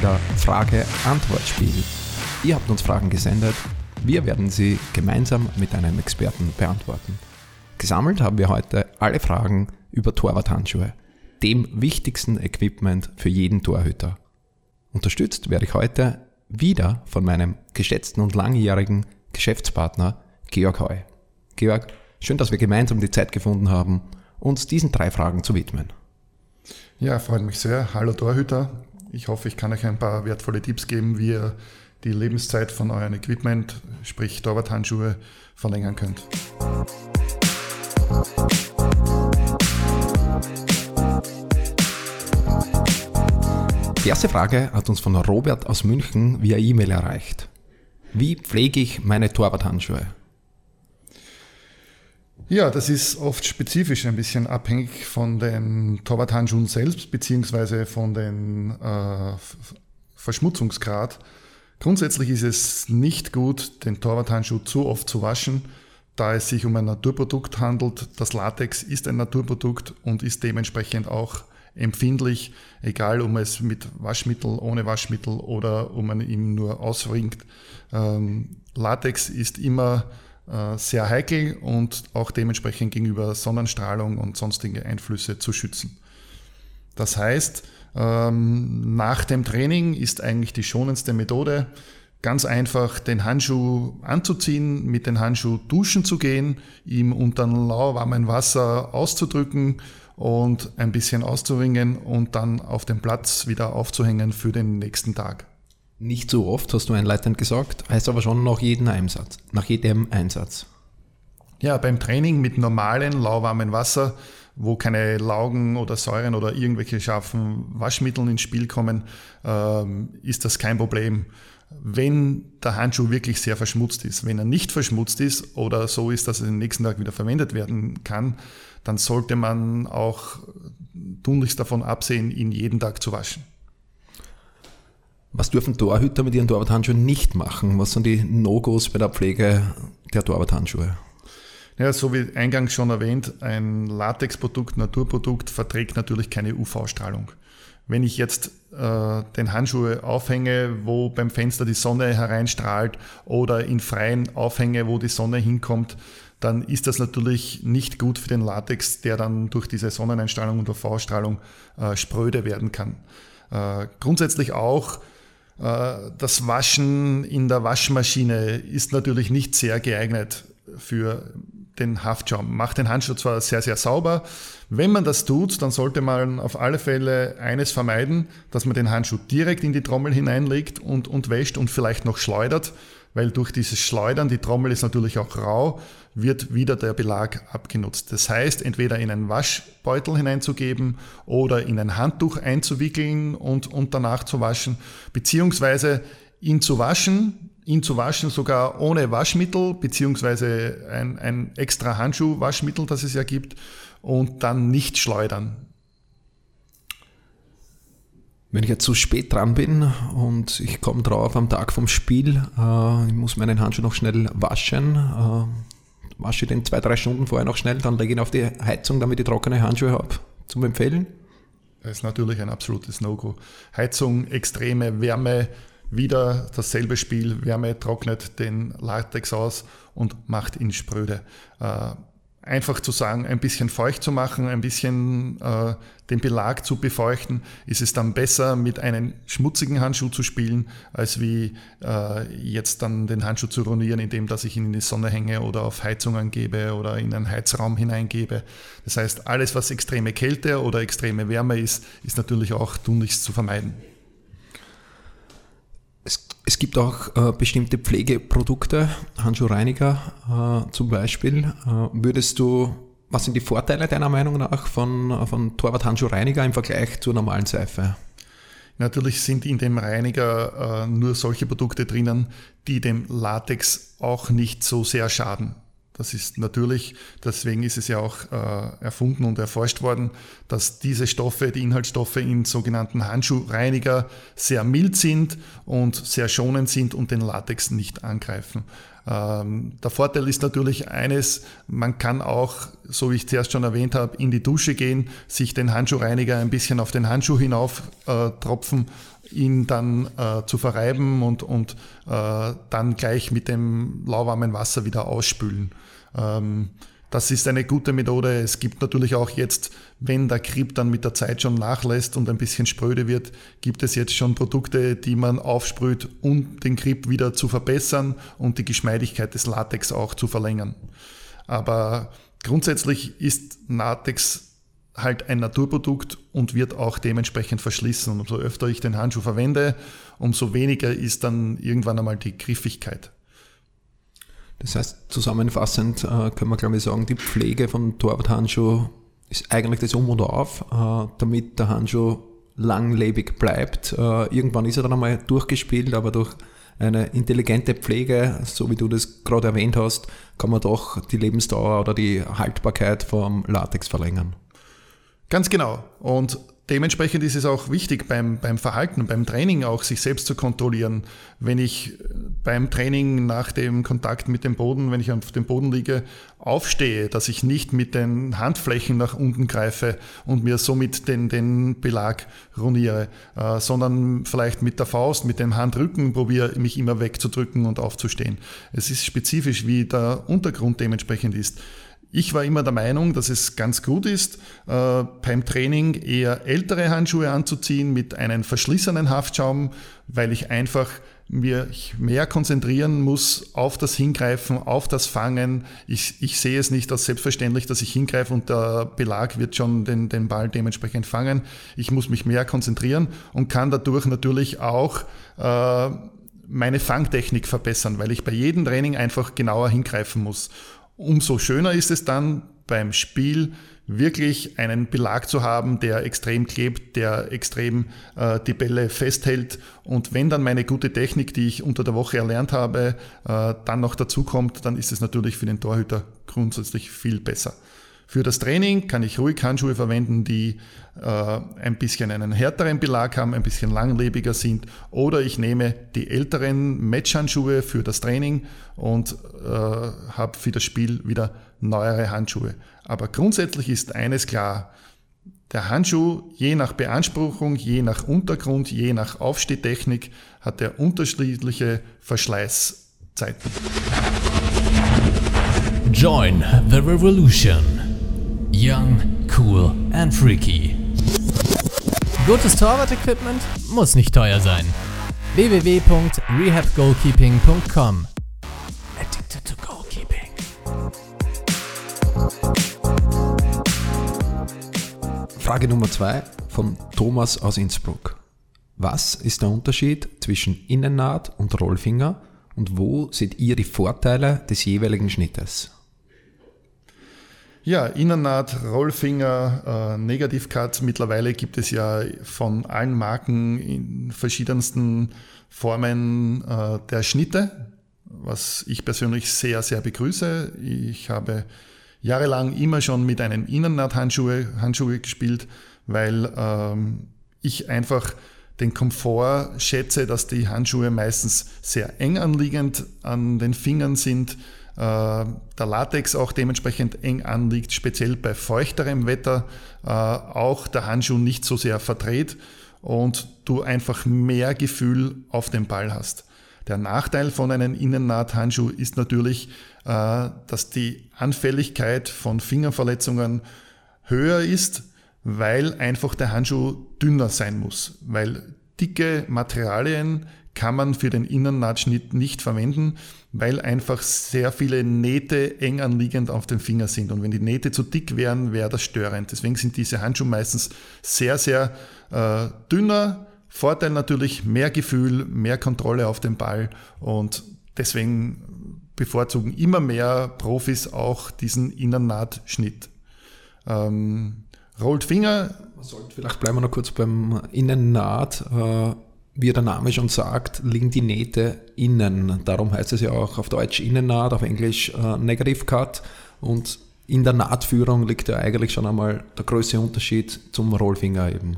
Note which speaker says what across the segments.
Speaker 1: wieder Frage-Antwort-Spiel. Ihr habt uns Fragen gesendet, wir werden sie gemeinsam mit einem Experten beantworten. Gesammelt haben wir heute alle Fragen über Torwarthandschuhe, dem wichtigsten Equipment für jeden Torhüter. Unterstützt werde ich heute wieder von meinem geschätzten und langjährigen Geschäftspartner Georg Heu. Georg, schön, dass wir gemeinsam die Zeit gefunden haben, uns diesen drei Fragen zu widmen.
Speaker 2: Ja, freut mich sehr. Hallo Torhüter. Ich hoffe, ich kann euch ein paar wertvolle Tipps geben, wie ihr die Lebenszeit von eurem Equipment, sprich Torwarthandschuhe, verlängern könnt.
Speaker 1: Die erste Frage hat uns von Robert aus München via E-Mail erreicht. Wie pflege ich meine Torwarthandschuhe?
Speaker 2: Ja, das ist oft spezifisch ein bisschen abhängig von den Torwarthandschuhen selbst, beziehungsweise von den äh, Verschmutzungsgrad. Grundsätzlich ist es nicht gut, den Torwarthandschuh zu oft zu waschen, da es sich um ein Naturprodukt handelt. Das Latex ist ein Naturprodukt und ist dementsprechend auch empfindlich, egal ob man es mit Waschmittel, ohne Waschmittel oder ob man ihn nur ausringt. Ähm, Latex ist immer sehr heikel und auch dementsprechend gegenüber Sonnenstrahlung und sonstige Einflüsse zu schützen. Das heißt, ähm, nach dem Training ist eigentlich die schonendste Methode, ganz einfach den Handschuh anzuziehen, mit dem Handschuh duschen zu gehen, ihm unter lauwarmem Wasser auszudrücken und ein bisschen auszuringen und dann auf dem Platz wieder aufzuhängen für den nächsten Tag.
Speaker 1: Nicht so oft, hast du einleitend gesagt, heißt aber schon nach jedem Einsatz. Nach jedem Einsatz.
Speaker 2: Ja, beim Training mit normalen, lauwarmen Wasser, wo keine Laugen oder Säuren oder irgendwelche scharfen Waschmittel ins Spiel kommen, ähm, ist das kein Problem. Wenn der Handschuh wirklich sehr verschmutzt ist, wenn er nicht verschmutzt ist oder so ist, dass er den nächsten Tag wieder verwendet werden kann, dann sollte man auch tunlichst davon absehen, ihn jeden Tag zu waschen.
Speaker 1: Was dürfen Torhüter mit ihren Torwarthandschuhen nicht machen? Was sind die No-Gos bei der Pflege der Torwarthandschuhe?
Speaker 2: Ja, so wie eingangs schon erwähnt, ein Latexprodukt, Naturprodukt verträgt natürlich keine UV-Strahlung. Wenn ich jetzt äh, den Handschuh aufhänge, wo beim Fenster die Sonne hereinstrahlt oder in freien aufhänge, wo die Sonne hinkommt, dann ist das natürlich nicht gut für den Latex, der dann durch diese Sonneneinstrahlung und UV-Strahlung äh, spröde werden kann. Äh, grundsätzlich auch das Waschen in der Waschmaschine ist natürlich nicht sehr geeignet für den Haftschaum. Macht den Handschuh zwar sehr, sehr sauber. Wenn man das tut, dann sollte man auf alle Fälle eines vermeiden, dass man den Handschuh direkt in die Trommel hineinlegt und, und wäscht und vielleicht noch schleudert, weil durch dieses Schleudern, die Trommel ist natürlich auch rau, wird wieder der Belag abgenutzt. Das heißt, entweder in einen Waschbeutel hineinzugeben oder in ein Handtuch einzuwickeln und, und danach zu waschen, beziehungsweise ihn zu waschen, ihn zu waschen sogar ohne Waschmittel, beziehungsweise ein, ein extra Handschuh-Waschmittel, das es ja gibt, und dann nicht schleudern.
Speaker 1: Wenn ich jetzt zu spät dran bin und ich komme drauf am Tag vom Spiel, äh, ich muss meinen Handschuh noch schnell waschen, äh, wasche den zwei, drei Stunden vorher noch schnell, dann lege ich ihn auf die Heizung, damit ich trockene Handschuhe habe, zum Empfehlen?
Speaker 2: Das ist natürlich ein absolutes No-Go. Heizung, extreme Wärme, wieder dasselbe Spiel, Wärme trocknet den Latex aus und macht ihn spröde. Äh, einfach zu sagen, ein bisschen feucht zu machen, ein bisschen äh, den Belag zu befeuchten, ist es dann besser, mit einem schmutzigen Handschuh zu spielen, als wie äh, jetzt dann den Handschuh zu ruinieren, indem dass ich ihn in die Sonne hänge oder auf Heizungen gebe oder in einen Heizraum hineingebe. Das heißt, alles, was extreme Kälte oder extreme Wärme ist, ist natürlich auch tunlichst zu vermeiden.
Speaker 1: Es, gibt auch äh, bestimmte Pflegeprodukte, Handschuhreiniger äh, zum Beispiel. Äh, würdest du, was sind die Vorteile deiner Meinung nach von, von Torwart-Handschuhreiniger im Vergleich zur normalen Seife?
Speaker 2: Natürlich sind in dem Reiniger äh, nur solche Produkte drinnen, die dem Latex auch nicht so sehr schaden. Das ist natürlich, deswegen ist es ja auch äh, erfunden und erforscht worden, dass diese Stoffe, die Inhaltsstoffe in sogenannten Handschuhreiniger sehr mild sind und sehr schonend sind und den Latex nicht angreifen. Ähm, der Vorteil ist natürlich eines, man kann auch, so wie ich zuerst schon erwähnt habe, in die Dusche gehen, sich den Handschuhreiniger ein bisschen auf den Handschuh hinauf äh, tropfen ihn dann äh, zu verreiben und, und äh, dann gleich mit dem lauwarmen Wasser wieder ausspülen. Ähm, das ist eine gute Methode. Es gibt natürlich auch jetzt, wenn der Grip dann mit der Zeit schon nachlässt und ein bisschen spröde wird, gibt es jetzt schon Produkte, die man aufsprüht, um den Grip wieder zu verbessern und die Geschmeidigkeit des Latex auch zu verlängern. Aber grundsätzlich ist Latex halt ein Naturprodukt und wird auch dementsprechend verschlissen. Und umso öfter ich den Handschuh verwende, umso weniger ist dann irgendwann einmal die Griffigkeit.
Speaker 1: Das heißt, zusammenfassend äh, können wir, glaube ich, sagen, die Pflege von Torwarthandschuh ist eigentlich das Um und Auf, äh, damit der Handschuh langlebig bleibt. Äh, irgendwann ist er dann einmal durchgespielt, aber durch eine intelligente Pflege, so wie du das gerade erwähnt hast, kann man doch die Lebensdauer oder die Haltbarkeit vom Latex verlängern.
Speaker 2: Ganz genau. Und dementsprechend ist es auch wichtig beim, beim Verhalten, beim Training auch sich selbst zu kontrollieren. Wenn ich beim Training nach dem Kontakt mit dem Boden, wenn ich auf dem Boden liege, aufstehe, dass ich nicht mit den Handflächen nach unten greife und mir somit den, den Belag ruiniere, äh, sondern vielleicht mit der Faust, mit dem Handrücken probiere, mich immer wegzudrücken und aufzustehen. Es ist spezifisch, wie der Untergrund dementsprechend ist. Ich war immer der Meinung, dass es ganz gut ist, äh, beim Training eher ältere Handschuhe anzuziehen mit einem verschlissenen Haftschaum, weil ich einfach mir mehr konzentrieren muss auf das Hingreifen, auf das Fangen. Ich, ich sehe es nicht als selbstverständlich, dass ich hingreife und der Belag wird schon den, den Ball dementsprechend fangen. Ich muss mich mehr konzentrieren und kann dadurch natürlich auch äh, meine Fangtechnik verbessern, weil ich bei jedem Training einfach genauer hingreifen muss. Umso schöner ist es dann beim Spiel wirklich einen Belag zu haben, der extrem klebt, der extrem äh, die Bälle festhält. Und wenn dann meine gute Technik, die ich unter der Woche erlernt habe, äh, dann noch dazu kommt, dann ist es natürlich für den Torhüter grundsätzlich viel besser. Für das Training kann ich ruhig Handschuhe verwenden, die äh, ein bisschen einen härteren Belag haben, ein bisschen langlebiger sind. Oder ich nehme die älteren Match-Handschuhe für das Training und äh, habe für das Spiel wieder neuere Handschuhe. Aber grundsätzlich ist eines klar. Der Handschuh, je nach Beanspruchung, je nach Untergrund, je nach Aufstehtechnik, hat er unterschiedliche Verschleißzeiten.
Speaker 3: Join the revolution. Young, cool and freaky. Gutes Torwart-Equipment muss nicht teuer sein. www.rehabgoalkeeping.com Addicted to Goalkeeping.
Speaker 1: Frage Nummer zwei von Thomas aus Innsbruck. Was ist der Unterschied zwischen Innennaht und Rollfinger und wo seht ihr die Vorteile des jeweiligen Schnittes?
Speaker 2: Ja, Innennaht, Rollfinger, äh, Negativcut. Mittlerweile gibt es ja von allen Marken in verschiedensten Formen äh, der Schnitte, was ich persönlich sehr, sehr begrüße. Ich habe jahrelang immer schon mit einem Innennaht-Handschuhe Handschuhe gespielt, weil ähm, ich einfach den Komfort schätze, dass die Handschuhe meistens sehr eng anliegend an den Fingern sind der Latex auch dementsprechend eng anliegt, speziell bei feuchterem Wetter, äh, auch der Handschuh nicht so sehr verdreht und du einfach mehr Gefühl auf dem Ball hast. Der Nachteil von einem Innennaht-Handschuh ist natürlich, äh, dass die Anfälligkeit von Fingerverletzungen höher ist, weil einfach der Handschuh dünner sein muss, weil dicke Materialien kann man für den Innennahtschnitt nicht verwenden, weil einfach sehr viele Nähte eng anliegend auf dem Finger sind. Und wenn die Nähte zu dick wären, wäre das störend. Deswegen sind diese Handschuhe meistens sehr, sehr äh, dünner. Vorteil natürlich mehr Gefühl, mehr Kontrolle auf dem Ball und deswegen bevorzugen immer mehr Profis auch diesen Innennahtschnitt. Ähm, Rollt Finger.
Speaker 1: Vielleicht bleiben wir noch kurz beim Innennaht. Äh wie der Name schon sagt, liegen die Nähte innen. Darum heißt es ja auch auf Deutsch Innennaht, auf Englisch äh, Negative Cut. Und in der Nahtführung liegt ja eigentlich schon einmal der größte Unterschied zum Rollfinger eben.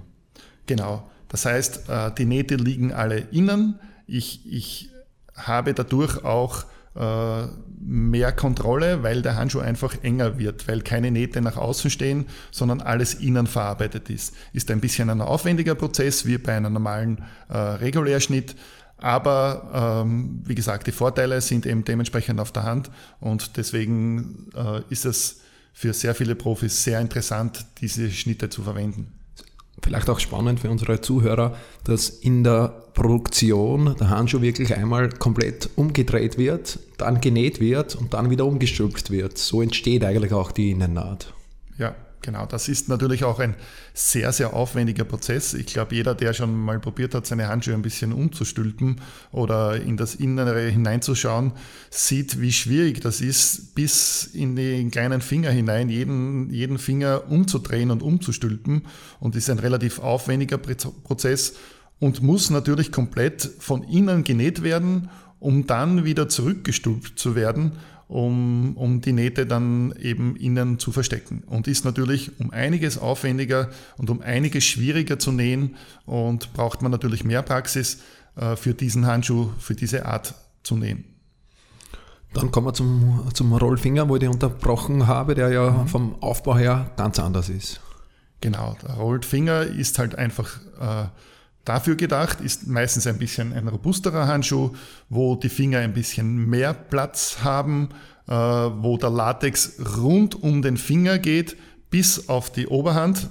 Speaker 2: Genau. Das heißt, äh, die Nähte liegen alle innen. Ich, ich habe dadurch auch mehr Kontrolle, weil der Handschuh einfach enger wird, weil keine Nähte nach außen stehen, sondern alles innen verarbeitet ist. Ist ein bisschen ein aufwendiger Prozess wie bei einem normalen äh, Regulärschnitt, aber ähm, wie gesagt, die Vorteile sind eben dementsprechend auf der Hand und deswegen äh, ist es für sehr viele Profis sehr interessant, diese Schnitte zu verwenden.
Speaker 1: Vielleicht auch spannend für unsere Zuhörer, dass in der Produktion der Handschuh wirklich einmal komplett umgedreht wird, dann genäht wird und dann wieder umgestülpt wird. So entsteht eigentlich auch die Innennaht.
Speaker 2: Ja, Genau, das ist natürlich auch ein sehr, sehr aufwendiger Prozess. Ich glaube, jeder, der schon mal probiert hat, seine Handschuhe ein bisschen umzustülpen oder in das Innere hineinzuschauen, sieht, wie schwierig das ist, bis in den kleinen Finger hinein, jeden, jeden Finger umzudrehen und umzustülpen. Und ist ein relativ aufwendiger Prozess und muss natürlich komplett von innen genäht werden, um dann wieder zurückgestülpt zu werden um, um die Nähte dann eben innen zu verstecken. Und ist natürlich um einiges aufwendiger und um einiges schwieriger zu nähen und braucht man natürlich mehr Praxis äh, für diesen Handschuh, für diese Art zu nähen.
Speaker 1: Dann kommen wir zum, zum Rollfinger, wo ich unterbrochen habe, der ja mhm. vom Aufbau her ganz anders ist.
Speaker 2: Genau, der Rollfinger ist halt einfach äh, dafür gedacht, ist meistens ein bisschen ein robusterer Handschuh, wo die Finger ein bisschen mehr Platz haben, äh, wo der Latex rund um den Finger geht, bis auf die Oberhand.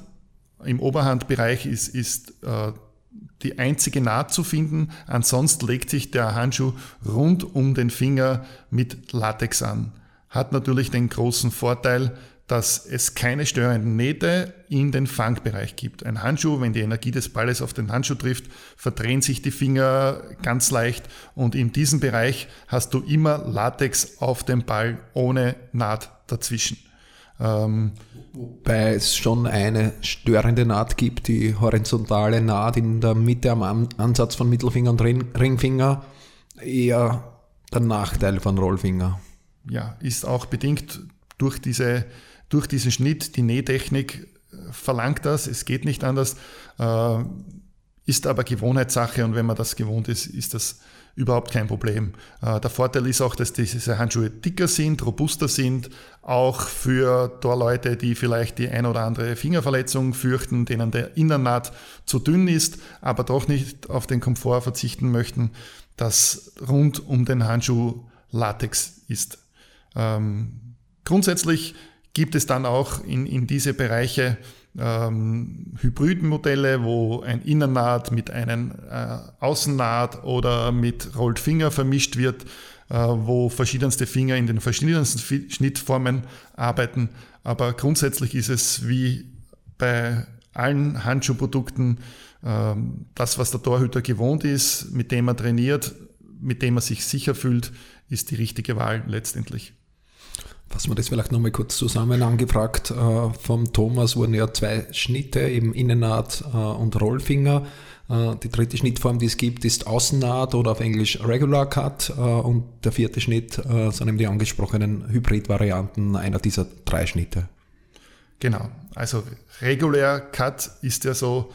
Speaker 2: Im Oberhandbereich ist, ist äh, die einzige Naht zu finden. Ansonsten legt sich der Handschuh rund um den Finger mit Latex an. Hat natürlich den großen Vorteil, dass es keine störenden Nähte in den Fangbereich gibt. Ein Handschuh, wenn die Energie des Balles auf den Handschuh trifft, verdrehen sich die Finger ganz leicht und in diesem Bereich hast du immer Latex auf dem Ball ohne Naht dazwischen.
Speaker 1: Ähm, Wobei es schon eine störende Naht gibt, die horizontale Naht in der Mitte am Ansatz von Mittelfinger und Ringfinger, eher der Nachteil von Rollfinger.
Speaker 2: Ja, ist auch bedingt durch diese durch diesen Schnitt, die Nähtechnik äh, verlangt das, es geht nicht anders, äh, ist aber Gewohnheitssache und wenn man das gewohnt ist, ist das überhaupt kein Problem. Äh, der Vorteil ist auch, dass diese Handschuhe dicker sind, robuster sind, auch für Leute, die vielleicht die ein oder andere Fingerverletzung fürchten, denen der Innennaht zu dünn ist, aber doch nicht auf den Komfort verzichten möchten, dass rund um den Handschuh Latex ist. Ähm, grundsätzlich gibt es dann auch in, in diese Bereiche ähm, Hybridmodelle, wo ein Innennaht mit einem äh, Außennaht oder mit Rolled Finger vermischt wird, äh, wo verschiedenste Finger in den verschiedensten Schnittformen arbeiten. Aber grundsätzlich ist es wie bei allen Handschuhprodukten äh, das, was der Torhüter gewohnt ist, mit dem er trainiert, mit dem er sich sicher fühlt, ist die richtige Wahl letztendlich.
Speaker 1: Fassen wir das vielleicht nochmal kurz zusammen angefragt. Äh, vom Thomas wurden ja zwei Schnitte, eben Innennaht äh, und Rollfinger. Äh, die dritte Schnittform, die es gibt, ist Außennaht oder auf Englisch Regular Cut. Und der vierte Schnitt sind eben die angesprochenen Hybrid-Varianten einer dieser drei Schnitte.
Speaker 2: Genau. Also Regular Cut ist ja so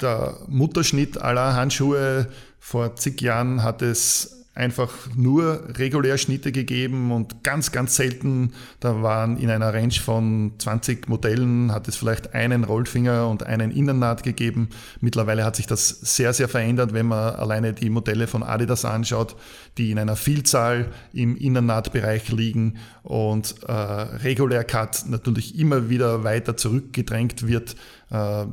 Speaker 2: der Mutterschnitt aller Handschuhe. Vor zig Jahren hat es einfach nur regulär Schnitte gegeben und ganz, ganz selten, da waren in einer Range von 20 Modellen, hat es vielleicht einen Rollfinger und einen Innennaht gegeben. Mittlerweile hat sich das sehr, sehr verändert, wenn man alleine die Modelle von Adidas anschaut, die in einer Vielzahl im Innennahtbereich liegen und äh, regulär Cut natürlich immer wieder weiter zurückgedrängt wird, äh,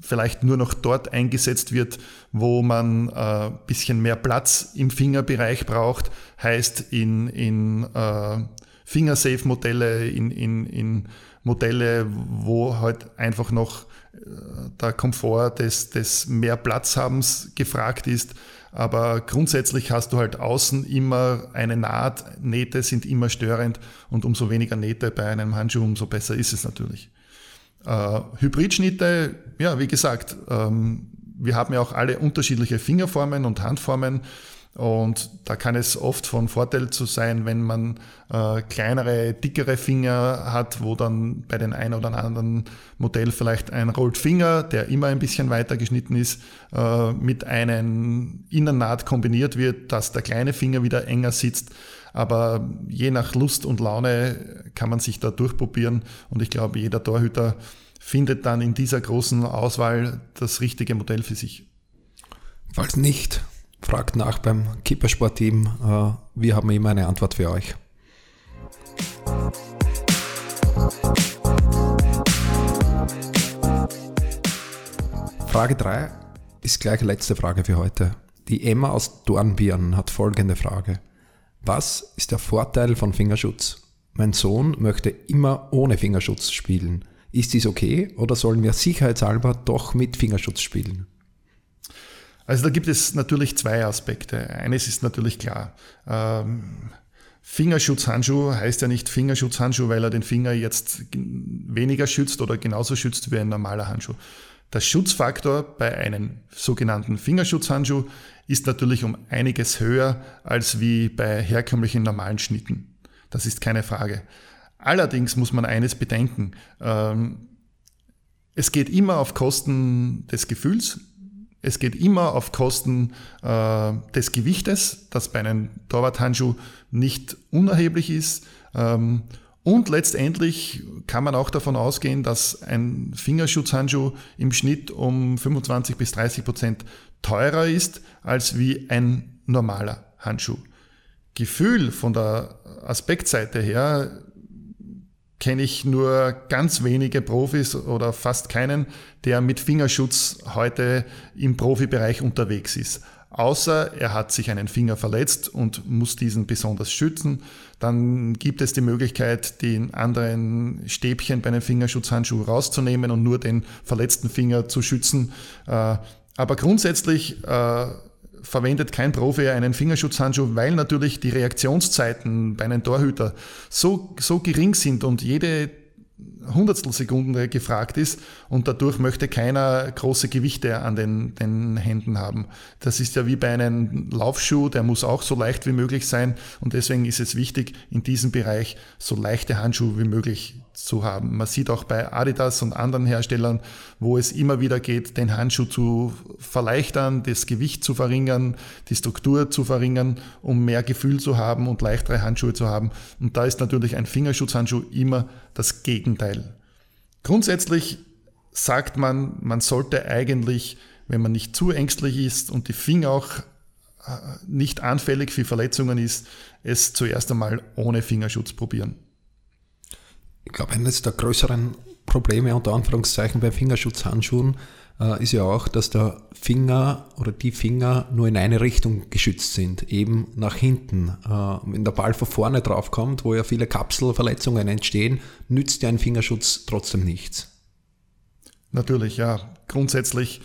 Speaker 2: vielleicht nur noch dort eingesetzt wird, wo man ein äh, bisschen mehr Platz im Fingerbereich braucht, heißt in, in äh, Fingersafe-Modelle, in, in, in Modelle, wo halt einfach noch äh, der Komfort des, des mehr Platzhabens gefragt ist. Aber grundsätzlich hast du halt außen immer eine Naht, Nähte sind immer störend und umso weniger Nähte bei einem Handschuh, umso besser ist es natürlich. Äh, Hybridschnitte, ja, wie gesagt, ähm, wir haben ja auch alle unterschiedliche Fingerformen und Handformen. Und da kann es oft von Vorteil zu sein, wenn man äh, kleinere, dickere Finger hat, wo dann bei den ein oder anderen Modell vielleicht ein Rolled Finger, der immer ein bisschen weiter geschnitten ist, äh, mit einem Innennaht kombiniert wird, dass der kleine Finger wieder enger sitzt. Aber je nach Lust und Laune kann man sich da durchprobieren. Und ich glaube, jeder Torhüter findet dann in dieser großen Auswahl das richtige Modell für sich.
Speaker 1: Falls nicht, fragt nach beim Kippersport-Team. Äh, wir haben immer eine Antwort für euch. Frage 3 ist gleich letzte Frage für heute. Die Emma aus Dornbirn hat folgende Frage. Was ist der Vorteil von Fingerschutz? Mein Sohn möchte immer ohne Fingerschutz spielen. Ist dies okay oder sollen wir sicherheitshalber doch mit Fingerschutz spielen?
Speaker 2: Also da gibt es natürlich zwei Aspekte. Eines ist natürlich klar. Ähm, Fingerschutzhandschuh heißt ja nicht Fingerschutzhandschuh, weil er den Finger jetzt weniger schützt oder genauso schützt wie ein normaler Handschuh. Der Schutzfaktor bei einem sogenannten Fingerschutzhandschuh ist natürlich um einiges höher als wie bei herkömmlichen normalen Schnitten. Das ist keine Frage. Allerdings muss man eines bedenken. Ähm, es geht immer auf Kosten des Gefühls, es geht immer auf Kosten äh, des Gewichtes, das bei einem Torwarthandschuh nicht unerheblich ist. Ähm, und letztendlich kann man auch davon ausgehen, dass ein Fingerschutzhandschuh im Schnitt um 25 bis 30 Prozent teurer ist als wie ein normaler Handschuh. Gefühl von der Aspektseite her kenne ich nur ganz wenige Profis oder fast keinen, der mit Fingerschutz heute im Profibereich unterwegs ist. Außer er hat sich einen Finger verletzt und muss diesen besonders schützen. Dann gibt es die Möglichkeit, den anderen Stäbchen bei einem Fingerschutzhandschuh rauszunehmen und nur den verletzten Finger zu schützen. Äh, aber grundsätzlich äh, verwendet kein Profi einen Fingerschutzhandschuh, weil natürlich die Reaktionszeiten bei einem Torhüter so, so gering sind und jede Hundertstelsekunde gefragt ist und dadurch möchte keiner große Gewichte an den, den Händen haben. Das ist ja wie bei einem Laufschuh, der muss auch so leicht wie möglich sein und deswegen ist es wichtig, in diesem Bereich so leichte Handschuhe wie möglich zu haben. Man sieht auch bei Adidas und anderen Herstellern, wo es immer wieder geht, den Handschuh zu verleichtern, das Gewicht zu verringern, die Struktur zu verringern, um mehr Gefühl zu haben und leichtere Handschuhe zu haben. Und da ist natürlich ein Fingerschutzhandschuh immer das Gegenteil. Grundsätzlich sagt man, man sollte eigentlich, wenn man nicht zu ängstlich ist und die Finger auch äh, nicht anfällig für Verletzungen ist, es zuerst einmal ohne Fingerschutz probieren.
Speaker 1: Ich glaube, eines der größeren Probleme unter Anführungszeichen bei Fingerschutzhandschuhen äh, ist ja auch, dass der Finger oder die Finger nur in eine Richtung geschützt sind, eben nach hinten. Äh, wenn der Ball von vorne draufkommt, wo ja viele Kapselverletzungen entstehen, nützt ja ein Fingerschutz trotzdem nichts.
Speaker 2: Natürlich, ja. Grundsätzlich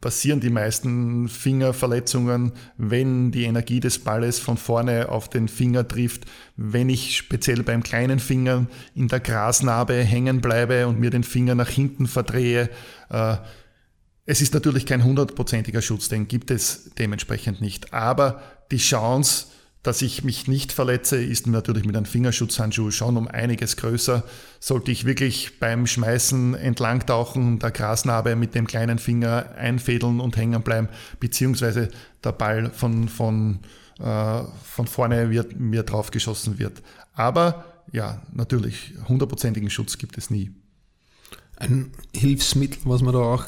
Speaker 2: passieren die meisten Fingerverletzungen, wenn die Energie des Balles von vorne auf den Finger trifft. Wenn ich speziell beim kleinen Finger in der Grasnarbe hängen bleibe und mir den Finger nach hinten verdrehe. Äh, es ist natürlich kein hundertprozentiger Schutz, den gibt es dementsprechend nicht. Aber die Chance, dass ich mich nicht verletze, ist natürlich mit einem Fingerschutzhandschuh schon um einiges größer. Sollte ich wirklich beim Schmeißen entlangtauchen, der Grasnarbe mit dem kleinen Finger einfädeln und hängen bleiben, beziehungsweise der Ball von, von, äh, von vorne wird, mir drauf geschossen wird. Aber ja, natürlich, hundertprozentigen Schutz gibt es nie.
Speaker 1: Ein Hilfsmittel, was man da auch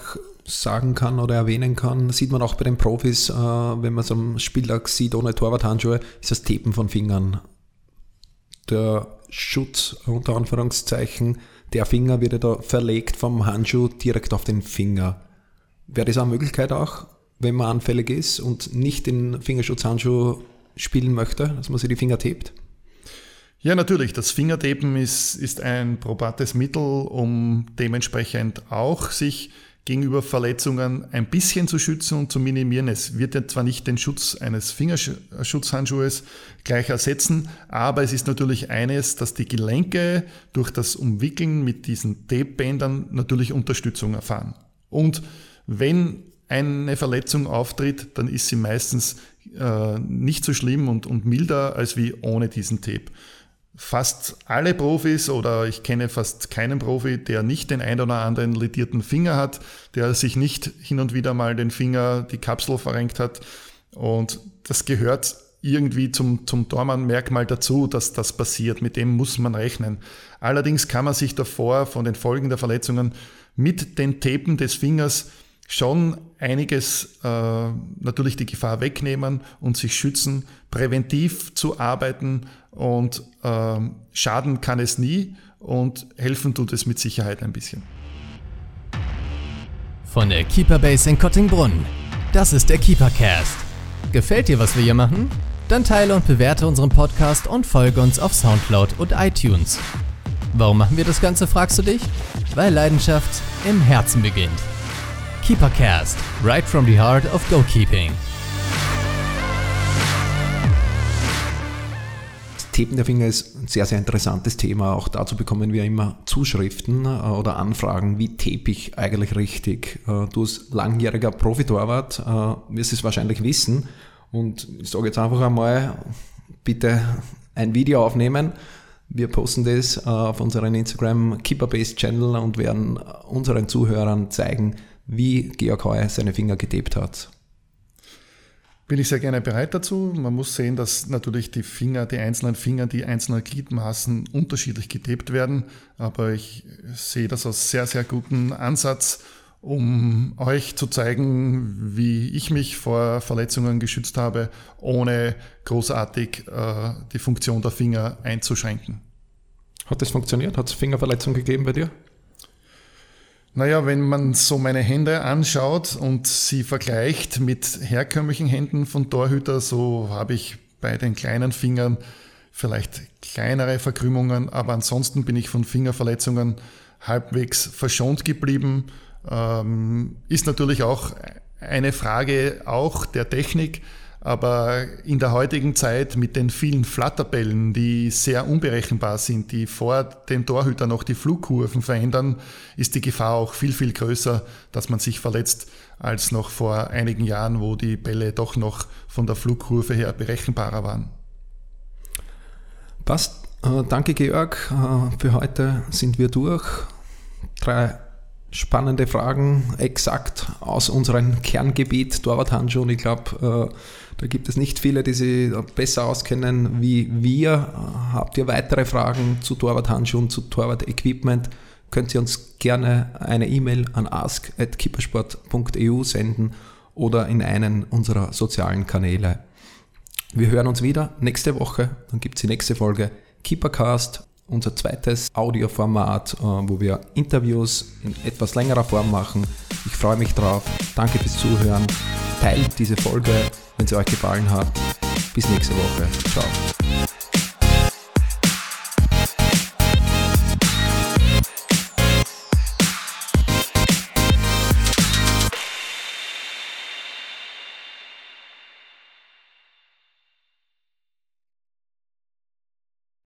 Speaker 1: sagen kann oder erwähnen kann, sieht man auch bei den Profis, äh, wenn man es am Spieltag sieht ohne Torwarthandschuhe, ist das Tapen von Fingern. Der Schutz unter Anführungszeichen, der Finger wird da verlegt vom Handschuh direkt auf den Finger. Wäre das eine Möglichkeit auch, wenn man anfällig ist und nicht den Fingerschutzhandschuh spielen möchte, dass man sich die Finger tapet?
Speaker 2: Ja, natürlich. Das Fingertapen ist, ist ein probates Mittel, um dementsprechend auch sich gegenüber Verletzungen ein bisschen zu schützen und zu minimieren. Es wird ja zwar nicht den Schutz eines Fingerschutzhandschuhes gleich ersetzen, aber es ist natürlich eines, dass die Gelenke durch das Umwickeln mit diesen Tapebändern natürlich Unterstützung erfahren. Und wenn eine Verletzung auftritt, dann ist sie meistens äh, nicht so schlimm und, und milder als wie ohne diesen Tape. Fast alle Profis oder ich kenne fast keinen Profi, der nicht den ein oder anderen lidierten Finger hat, der sich nicht hin und wieder mal den Finger, die Kapsel verrenkt hat. Und das gehört irgendwie zum, zum Tormann-Merkmal dazu, dass das passiert. Mit dem muss man rechnen. Allerdings kann man sich davor von den Folgen der Verletzungen mit den Tapen des Fingers schon einiges äh, natürlich die Gefahr wegnehmen und sich schützen, präventiv zu arbeiten und äh, schaden kann es nie und helfen tut es mit Sicherheit ein bisschen.
Speaker 3: Von der Keeper Base in Kottingbrunn. Das ist der Keepercast. Gefällt dir, was wir hier machen? Dann teile und bewerte unseren Podcast und folge uns auf Soundcloud und iTunes. Warum machen wir das Ganze, fragst du dich? Weil Leidenschaft im Herzen beginnt. KeeperCast, right from the heart of goalkeeping.
Speaker 1: Das Tapen der Finger ist ein sehr, sehr interessantes Thema. Auch dazu bekommen wir immer Zuschriften äh, oder Anfragen, wie tape ich eigentlich richtig. Äh, du als langjähriger Profitorwart äh, wirst es wahrscheinlich wissen. Und ich sage jetzt einfach einmal, bitte ein Video aufnehmen. Wir posten das auf unseren Instagram Keeper-Based Channel und werden unseren Zuhörern zeigen, wie Georg Heu seine Finger getaped hat.
Speaker 2: Bin ich sehr gerne bereit dazu. Man muss sehen, dass natürlich die Finger, die einzelnen Finger, die einzelnen Gliedmaßen unterschiedlich getaped werden. Aber ich sehe das als sehr, sehr guten Ansatz um euch zu zeigen, wie ich mich vor Verletzungen geschützt habe, ohne großartig äh, die Funktion der Finger einzuschränken.
Speaker 1: Hat das funktioniert? Hat es Fingerverletzungen gegeben bei dir?
Speaker 2: Naja, wenn man so meine Hände anschaut und sie vergleicht mit herkömmlichen Händen von Torhüter, so habe ich bei den kleinen Fingern vielleicht kleinere Verkrümmungen, aber ansonsten bin ich von Fingerverletzungen halbwegs verschont geblieben. Ähm, ist natürlich auch eine Frage auch der Technik, aber in der heutigen Zeit mit den vielen Flatterbällen, die sehr unberechenbar sind, die vor dem Torhüter noch die Flugkurven verändern, ist die Gefahr auch viel, viel größer, dass man sich verletzt, als noch vor einigen Jahren, wo die Bälle doch noch von der Flugkurve her berechenbarer waren.
Speaker 1: Passt. Äh, danke, Georg. Äh, für heute sind wir durch. Drei spannende Fragen, exakt aus unserem Kerngebiet Torwarthandschuhen. Ich glaube, äh, da gibt es nicht viele, die sich besser auskennen wie wir. Habt ihr weitere Fragen zu Torwarthandschuhen, zu Torwart-Equipment? Könnt ihr uns gerne eine E-Mail an ask.kippersport.eu senden oder in einen unserer sozialen Kanäle. Wir hören uns wieder nächste Woche. Dann gibt es die nächste Folge Keepercast unser zweites Audioformat, äh, wo wir Interviews in etwas längerer Form machen. Ich freue mich drauf. Danke fürs Zuhören. Teilt diese Folge, wenn sie euch gefallen hat. Bis nächste Woche. Ciao.